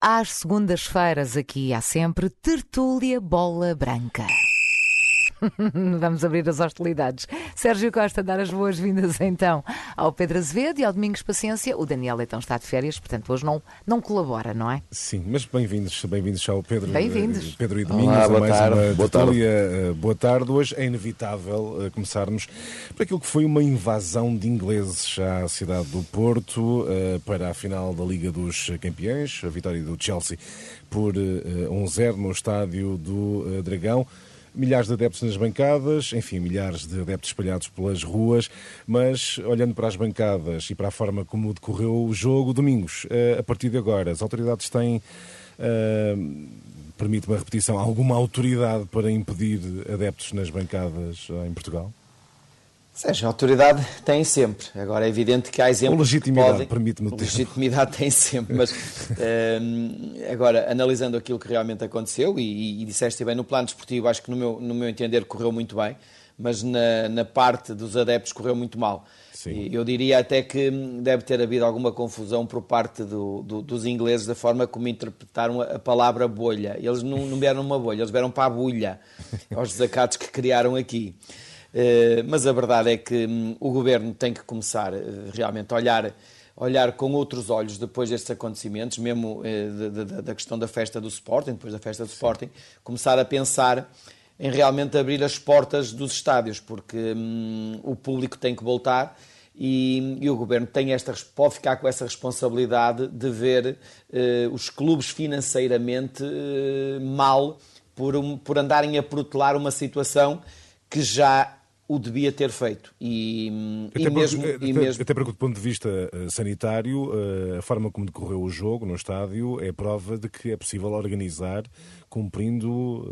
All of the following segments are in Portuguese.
Às segundas-feiras aqui há sempre Tertúlia Bola Branca. Vamos abrir as hostilidades. Sérgio Costa, dar as boas-vindas então ao Pedro Azevedo e ao Domingos Paciência. O Daniel Leitão está de férias, portanto hoje não, não colabora, não é? Sim, mas bem-vindos, bem-vindos ao Pedro. Bem-vindos. Eh, Pedro e Domingos, Olá, a boa mais tarde. uma Boa tertúlia. Eh, Boa tarde. Hoje é inevitável eh, começarmos por aquilo que foi uma invasão de ingleses à cidade do Porto para a final da Liga dos Campeões, a vitória do Chelsea por eh, 1-0 no estádio do Dragão. Milhares de adeptos nas bancadas, enfim, milhares de adeptos espalhados pelas ruas, mas olhando para as bancadas e para a forma como decorreu o jogo, domingos, eh, a partir de agora, as autoridades têm, eh, permite-me a repetição, alguma autoridade para impedir adeptos nas bancadas em Portugal? Sérgio, a autoridade tem sempre. Agora é evidente que há exemplos. Ou legitimidade, podem... permite-me termo. Legitimidade tem sempre, mas hum, agora, analisando aquilo que realmente aconteceu, e, e disseste bem, no plano desportivo, acho que no meu, no meu entender correu muito bem, mas na, na parte dos adeptos correu muito mal. Sim. E Eu diria até que hum, deve ter havido alguma confusão por parte do- do- dos ingleses da forma como interpretaram a, a palavra bolha. Eles não, não vieram numa bolha, eles vieram para a bolha, aos desacatos que criaram aqui. Eh, mas a verdade é que hum, o governo tem que começar eh, realmente a olhar, olhar com outros olhos depois destes acontecimentos, mesmo eh, da- da, da questão da festa do Sporting, depois da festa do Sporting, começar a pensar em realmente abrir as portas dos estádios, porque hum, o público tem que voltar e, e o governo tem esta, pode ficar com essa responsabilidade de ver eh, os clubes financeiramente eh, mal por, um- por andarem a protelar uma situação que já o devia ter feito. E, hum, e Até porque, mesmo, eh, e até- mesmo até porque, do ponto de vista eh, sanitário, eh, a forma como decorreu o jogo no estádio é prova de que é possível organizar cumprindo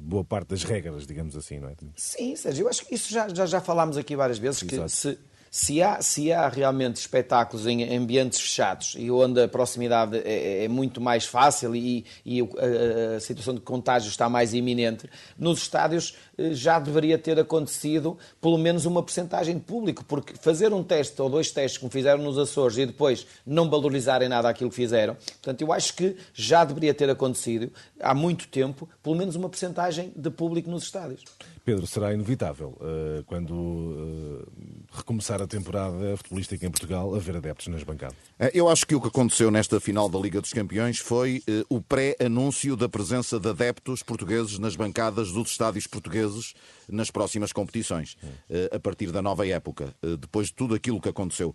boa parte das regras, digamos assim, não é? Sim, Sérgio, eu acho que isso já, já, já falámos aqui várias vezes, que Exato. se, se, há, se há realmente espetáculos em ambientes fechados e onde a proximidade é, é muito mais fácil e, e a, a situação de contágio está mais iminente, nos estádios eh, já deveria ter acontecido pelo menos uma porcentagem de público, porque fazer um teste ou dois testes como fizeram nos Açores e depois não valorizarem nada aquilo que fizeram, portanto, eu acho que já deveria ter acontecido há muito tempo, pelo menos uma porcentagem de público nos estádios. Pedro, será inevitável eh, quando eh, recomeçar a temporada futebolística em Portugal haver adeptos nas bancadas. Eh, Eu acho que o que aconteceu nesta final da Liga dos Campeões foi eh, o pré-anúncio da presença de adeptos portugueses nas bancadas dos estádios portugueses nas próximas competições, a partir da nova época, depois de tudo aquilo que aconteceu.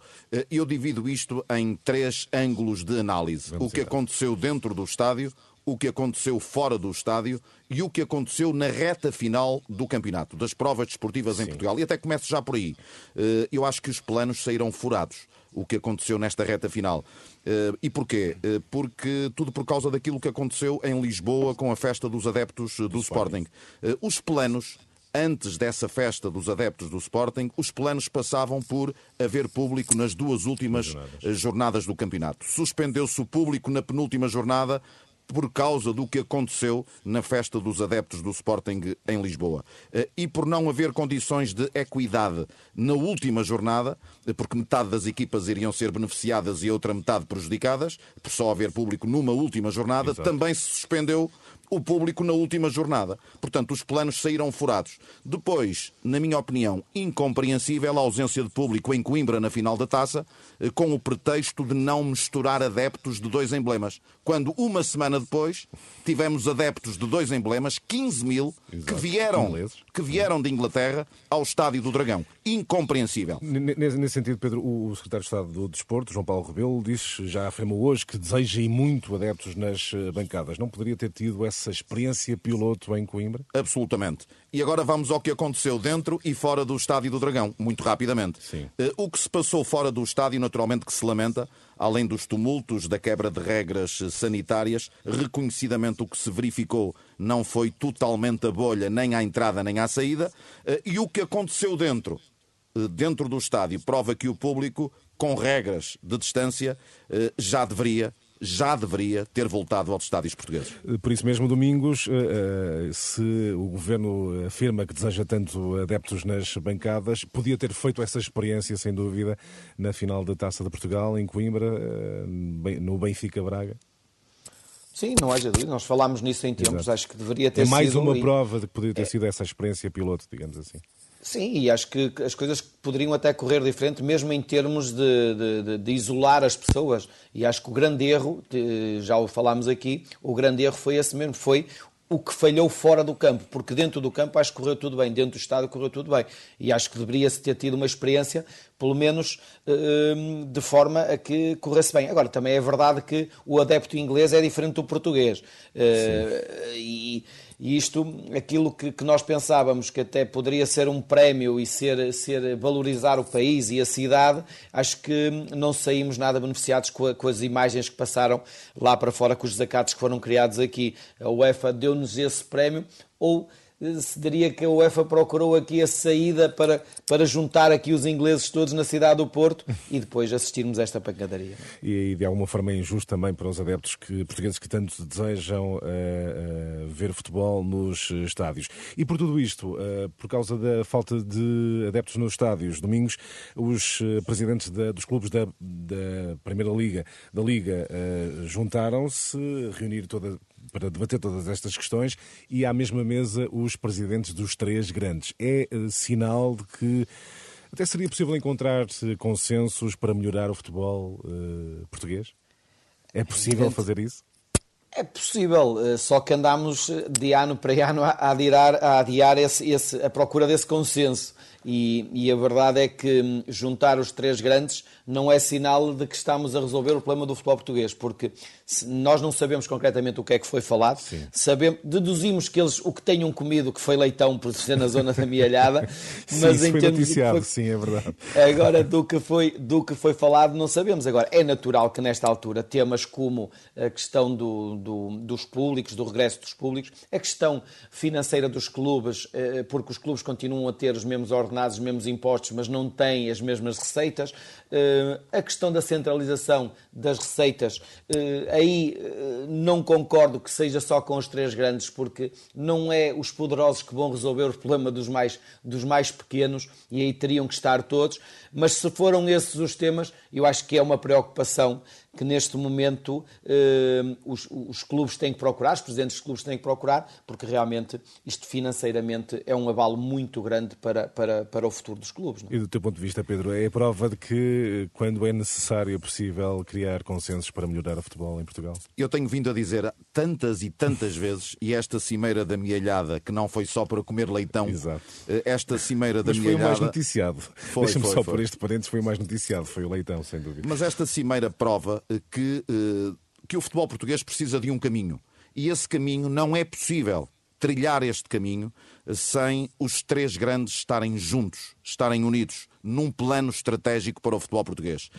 Eu divido isto em três ângulos de análise. Vamos o que então. aconteceu dentro do estádio, o que aconteceu fora do estádio e o que aconteceu na reta final do campeonato, das provas desportivas em Portugal. E até começo já por aí. Eh, Eu acho que os planos saíram furados o que aconteceu nesta reta final. Eh, E porquê? Eh, Porque tudo por causa daquilo que aconteceu em Lisboa com a festa dos adeptos do Sporting. Eh, Os planos. Antes dessa festa dos adeptos do Sporting, os planos passavam por haver público nas duas últimas eh, jornadas do campeonato. Suspendeu-se o público na penúltima jornada por causa do que aconteceu na festa dos adeptos do Sporting em Lisboa. Eh, E por não haver condições de equidade na última jornada, eh, porque metade das equipas iriam ser beneficiadas e a outra metade prejudicadas, por só haver público numa última jornada, Exato. também se suspendeu o público na última jornada. Portanto, os planos saíram furados. Depois, na minha opinião, incompreensível a ausência de público em Coimbra na final da taça, eh, com o pretexto de não misturar adeptos de dois emblemas. Quando uma semana depois tivemos adeptos de dois emblemas, 15 mil, que Exato. vieram, Ingleses. que vieram de Inglaterra ao Estádio do Dragão. Incompreensível. Nesse, sentido, Pedro, o secretário de Estado do Desporto, João Paulo Rebelo, diz, já afirmou hoje que deseja e muito adeptos nas eh, bancadas. Não poderia ter tido essa experiência piloto em Coimbra? Absolutamente. E agora vamos ao que aconteceu dentro e fora do Estádio do Dragão, muito rapidamente. Sim. Eh, O que se passou fora do estádio, naturalmente que se lamenta, além dos tumultos, da quebra de regras sanitárias, reconhecidamente o que se verificou não foi totalmente a bolha, nem à entrada nem à saída. Eh, E o que aconteceu dentro, eh, dentro do estádio, prova que o público, com regras de distância, já deveria já deveria ter voltado aos estádios portugueses. Por isso mesmo, Domingos, eh, eh, se o Governo afirma que deseja tanto adeptos nas bancadas, podia ter feito essa experiência, sem dúvida, na final da Taça de Portugal, em Coimbra, eh, no Benfica-Braga. Sim, não haja dúvida. Nós falámos nisso em tempos. Exato. Acho que deveria ter sido. É mais sido... uma prova de que poderia ter é... sido essa experiência piloto, digamos assim. Sim, e acho que as coisas poderiam até correr diferente, mesmo em termos de, de, de, isolar as pessoas. E acho que o grande erro, já o falámos aqui, o grande erro foi esse mesmo, foi o que falhou fora do campo, porque dentro do campo acho que correu tudo bem, dentro do estádio correu tudo bem. E acho que deveria-se ter tido uma experiência, pelo menos hum, de forma a que corresse bem. Agora, também é verdade que o adepto inglês é diferente do português. Uh, e e isto, aquilo que, que, nós pensávamos que até poderia ser um prémio e ser, ser valorizar o país e a cidade, acho que não saímos nada beneficiados com, a, com as imagens que passaram lá para fora, com os desacatos que foram criados aqui. A UEFA deu-nos esse prémio, ou se diria que a UEFA procurou aqui a saída para, para juntar aqui os ingleses todos na cidade do Porto e depois assistirmos a esta pancadaria. E de alguma forma é injusto também para os adeptos que, portugueses que tanto desejam uh, uh, ver futebol nos estádios. E por tudo isto, uh, por causa da falta de adeptos nos estádios, domingos, os presidentes da, dos clubes da, da Primeira Liga, da Liga, juntaram-se, reunir toda para debater todas estas questões e à mesma mesa os presidentes dos três grandes. É uh, sinal de que até seria possível encontrar consensos para melhorar o futebol uh, português? É possível fazer isso? É possível, eh, só que andamos de ano para ano a adiar, a adiar esse, esse, a procura desse consenso. E, e, a verdade é que hum, juntar os três grandes não é sinal de que estamos a resolver o problema do futebol português, porque nós não sabemos concretamente o que é que foi falado, sabemos, deduzimos que eles o que tenham comido que foi leitão por ser na zona da mialhada, mas sim, em termos noticiado, foi... sim, é verdade. Agora do que foi do que foi falado não sabemos. Agora é natural que nesta altura temas como a questão do, do, dos públicos, do regresso dos públicos, a questão financeira dos clubes, eh, porque os clubes continuam a ter os mesmos ordenados ordenados os mesmos impostos, mas não têm as mesmas receitas. Eh, a questão da centralização das receitas, eh, aí eh, não concordo que seja só com os três grandes, porque não é os poderosos que vão resolver o problema dos mais, dos mais pequenos e aí teriam que estar todos. Mas se foram esses os temas, eu acho que é uma preocupação que neste momento eh, os, os, clubes têm que procurar, os presidentes dos clubes têm que procurar, porque realmente isto financeiramente é um avalo muito grande para, para, para o futuro dos clubes. Não? É? E do teu ponto de vista, Pedro, é a prova de que quando é necessário é possível criar consensos para melhorar o futebol em Portugal? Eu tenho vindo a dizer tantas e tantas vezes, e esta cimeira da mielhada, que não foi só para comer leitão, Exato. Eh, esta cimeira da Mas mielhada... foi o mais noticiado. Deixa-me só por este parênteses, foi o mais noticiado, foi o leitão, sem dúvida. Mas esta cimeira prova eh, que, eh, que o futebol português precisa de um caminho. E esse caminho não é possível trilhar este caminho sem os três grandes estarem juntos, estarem unidos num plano estratégico para o futebol português.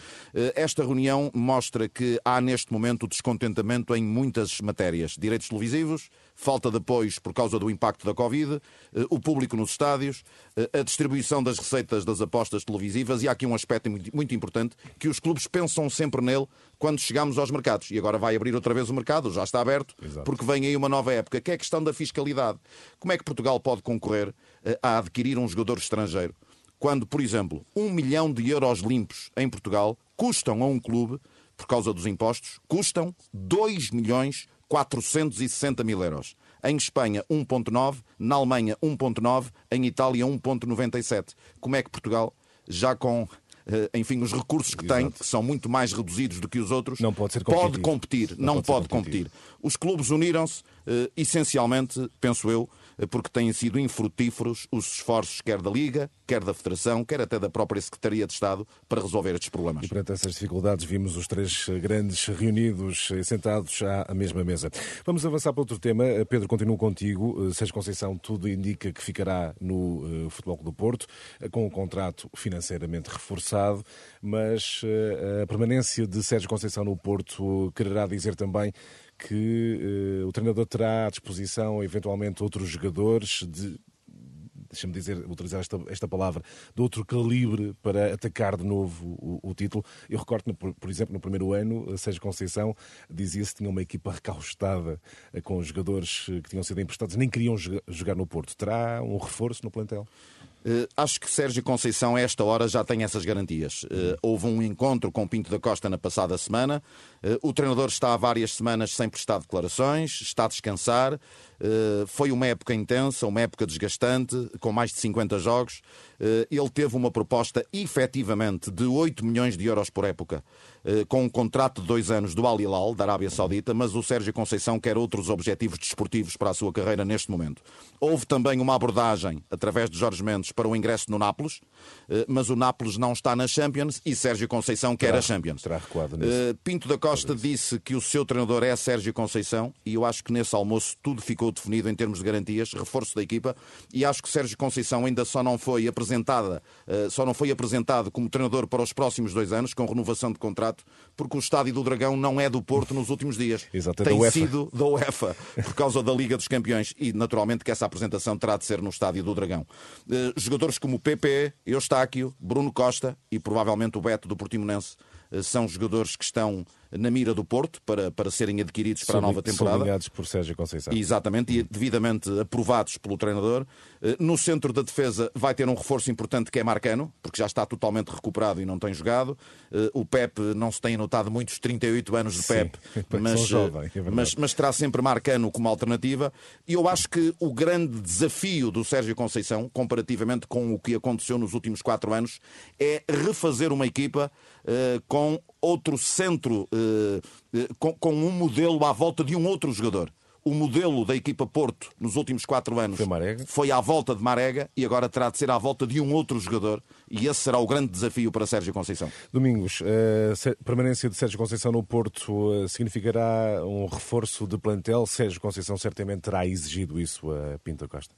Esta reunião mostra que há neste momento descontentamento em muitas matérias: direitos televisivos, falta de apoios por causa do impacto da Covid, eh, o público nos estádios, eh, a distribuição das receitas das apostas televisivas e há aqui um aspecto muito importante que os clubes pensam sempre nele quando chegamos aos mercados. E agora vai abrir outra vez o mercado, já está aberto, Exato. porque vem aí uma nova época, que é a questão da fiscalidade. Como é que Portugal pode concorrer eh, a adquirir um jogador estrangeiro? Quando, por exemplo, um milhão de euros limpos em Portugal custam a um clube, por causa dos impostos, custam 2 milhões 460 mil euros. Em Espanha, 1,9, na Alemanha, 1,9, em Itália, 1,97. Como é que Portugal, já com eh, enfim, os recursos que Exato. tem, que são muito mais reduzidos do que os outros, não pode, ser pode competir. Não, não pode, pode competir. Os clubes uniram-se, uh, essencialmente, penso eu, porque têm sido infrutíferos os esforços quer da Liga, quer da Federação, quer até da própria Secretaria de Estado para resolver estes problemas. E perante essas dificuldades vimos os três grandes reunidos e sentados à mesma mesa. Vamos avançar para outro tema. Pedro, continuo contigo. Sérgio Conceição, tudo indica que ficará no Futebol do Porto, com um contrato financeiramente reforçado, mas a permanência de Sérgio Conceição no Porto quererá dizer também que uh, o treinador terá à disposição eventualmente outros jogadores de deixa-me dizer, utilizar esta, esta palavra, de outro calibre para atacar de novo o, o título. Eu recordo, por, por, exemplo, no primeiro ano, Sérgio Conceição dizia-se que tinha uma equipa recaustada eh, com jogadores eh, que tinham sido emprestados, nem queriam jogar no Porto. Terá um reforço no plantel? Uh, acho que Sérgio Conceição, a esta hora, já tem essas garantias. Uh, houve um encontro com Pinto da Costa na passada semana. Uh, o treinador está há várias semanas sem prestar declarações, está a descansar. Foi uma época intensa, uma época desgastante, com mais de 50 jogos. Ele teve uma proposta efetivamente de 8 milhões de euros por época, com um contrato de dois anos do Al Hilal, da Arábia Saudita, mas o Sérgio Conceição quer outros objetivos desportivos para a sua carreira neste momento. Houve também uma abordagem, através de Jorge Mendes, para o ingresso no Nápoles, eh, mas o Nápoles não está na Champions e Sérgio Conceição quer a Champions. Eh, Pinto da Costa disse que o seu treinador é Sérgio Conceição e eu acho que nesse almoço tudo ficou definido em termos de garantias, reforço da equipa e acho que Sérgio Conceição ainda só não foi apresentada, eh, só não foi apresentado como treinador para os próximos dois anos, com renovação de contrato, porque o estádio do Dragão não é do Porto nos últimos dias. Exato, é Tem da sido da UEFA, por causa da Liga dos Campeões e naturalmente que essa apresentação terá de ser no estádio do Dragão jogadores como PP, Eustáquio, Bruno Costa e provavelmente o Beto do Portimonense eh, são jogadores que estão na mira do Porto para, para serem adquiridos para a nova temporada. Sublinhados por Sérgio Conceição. Exatamente, e devidamente aprovados pelo treinador. Eh, no centro da defesa vai ter um reforço importante que é Marcano, porque já está totalmente recuperado e não tem jogado. Eh, o Pep não se tem notado muitos 38 anos de Pep, mas, jovem, é mas, mas terá sempre Marcano como alternativa. E eu acho que o grande desafio do Sérgio Conceição, comparativamente com o que aconteceu nos últimos quatro anos, é refazer uma equipa uh, com outro centro, com, com um modelo à volta de um outro jogador o modelo da equipa Porto nos últimos quatro anos foi, foi, à volta de Marega e agora terá de ser à volta de um outro jogador e esse será o grande desafio para Sérgio Conceição. Domingos, a permanência de Sérgio Conceição no Porto significará um reforço de plantel? Sérgio Conceição certamente terá exigido isso a Pinto Costa.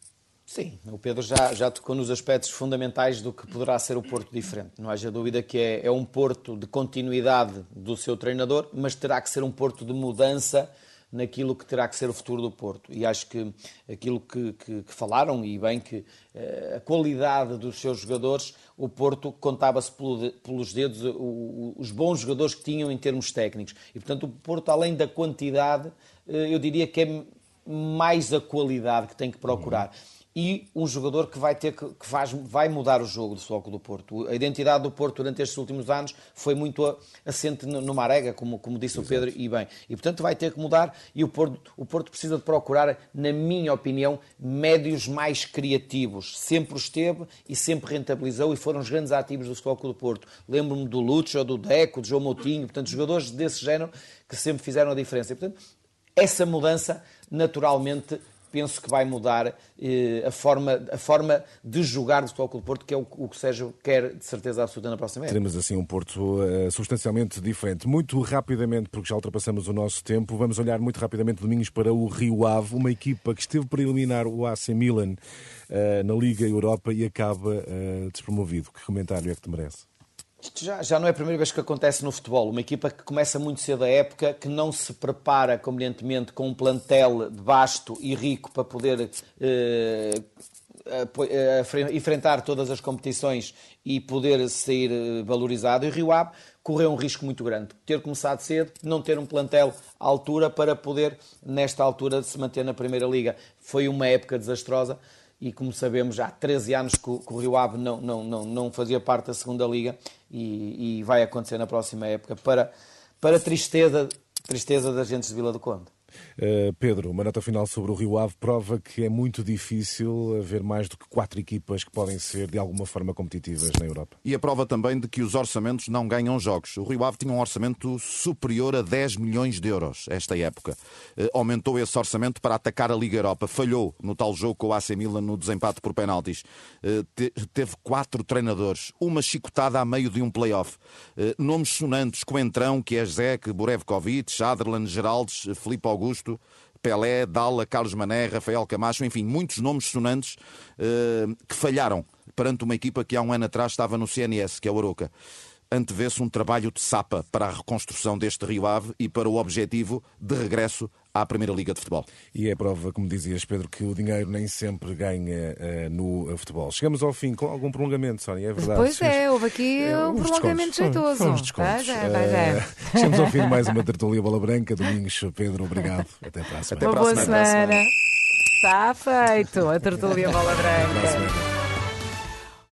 Sim, o Pedro já, já tocou nos aspectos fundamentais do que poderá ser o Porto diferente. Não haja dúvida que é, é um Porto de continuidade do seu treinador, mas terá que ser um Porto de mudança naquilo que terá que ser o futuro do Porto. E acho que aquilo que, que, que falaram, e bem que eh, a qualidade dos seus jogadores, o Porto contava-se pelo, pelos dedos o, o, os bons jogadores que tinham em termos técnicos. E, portanto, o Porto, além da quantidade, eh, eu diria que é mais a qualidade que tem que procurar. Uhum e um jogador que vai ter que, que faz, vai mudar o jogo do Futebol do Porto. A identidade do Porto durante estes últimos anos foi muito assente no Marega, como, como disse Exato. o Pedro, e bem. E portanto vai ter que mudar e o Porto, o Porto precisa de procurar, na minha opinião, médios mais criativos. Sempre os teve e sempre rentabilizou e foram os grandes ativos do Futebol do Porto. Lembro-me do Lúcio, do Deco, do João Moutinho, portanto, jogadores desse género que sempre fizeram a diferença. E, portanto, essa mudança naturalmente penso que vai mudar eh, a, forma, a forma de jogar do Futebol Clube Porto, que é o, o que Sérgio quer de certeza absoluta na próxima época. Teremos assim um Porto uh, substancialmente diferente. Muito rapidamente, porque já ultrapassamos o nosso tempo, vamos olhar muito rapidamente domingos para o Rio Ave, uma equipa que esteve para eliminar o AC Milan uh, na Liga Europa e acaba uh, despromovido. Que comentário é que te merece? Isto já, já não é a primeira vez que acontece no futebol. Uma equipa que começa muito cedo a época, que não se prepara convenientemente com um plantel vasto e rico para poder eh, enfrentar todas as competições e poder ser eh, valorizado. E Rio Ave correu um risco muito grande. Ter começado cedo, não ter um plantel à altura para poder, nesta altura, se manter na Primeira Liga. Foi uma época desastrosa e como sabemos há 13 anos que o, que o Rio Ave não, não, não, não fazia parte da segunda Liga e, e, vai acontecer na próxima época para, para tristeza, tristeza das gentes de Vila do Conde. Uh, Pedro, uma nota final sobre o Rio Ave prova que é muito difícil haver mais do que quatro equipas que podem ser de alguma forma competitivas na Europa. E a prova também de que os orçamentos não ganham jogos. O Rio Ave tinha um orçamento superior a 10 milhões de euros esta época. Uh, aumentou esse orçamento para atacar a Liga Europa. Falhou no tal jogo com o AC Milan no desempate por penaltis. Uh, te teve quatro treinadores, uma chicotada a meio de um play-off. nomes sonantes, Coentrão, que é Zek, Borevkovic, Adlerland, Geraldes, Felipe Augusto, Augusto, Pelé, Dalla, Carlos Mané, Rafael Camacho, enfim, muitos nomes sonantes uh, que falharam perante uma equipa que há um ano atrás estava no CNS, que é o Aroca. Antevê-se um trabalho de sapa para a reconstrução deste Rio Ave e para o objetivo de regresso à Primeira Liga de Futebol. E é prova, como dizias, Pedro, que o dinheiro nem sempre ganha uh, no futebol. Chegamos ao fim com algum prolongamento, Sónia, é verdade. Pois é, houve aqui uh, um prolongamento jeitoso. Vamos descontos. Vai, vai, vai. Uh, chegamos ao fim de mais uma tertulia Bola Branca. Domingos, Pedro, obrigado. Até para a semana. Até para a semana. Está feito a tertulia Bola Branca.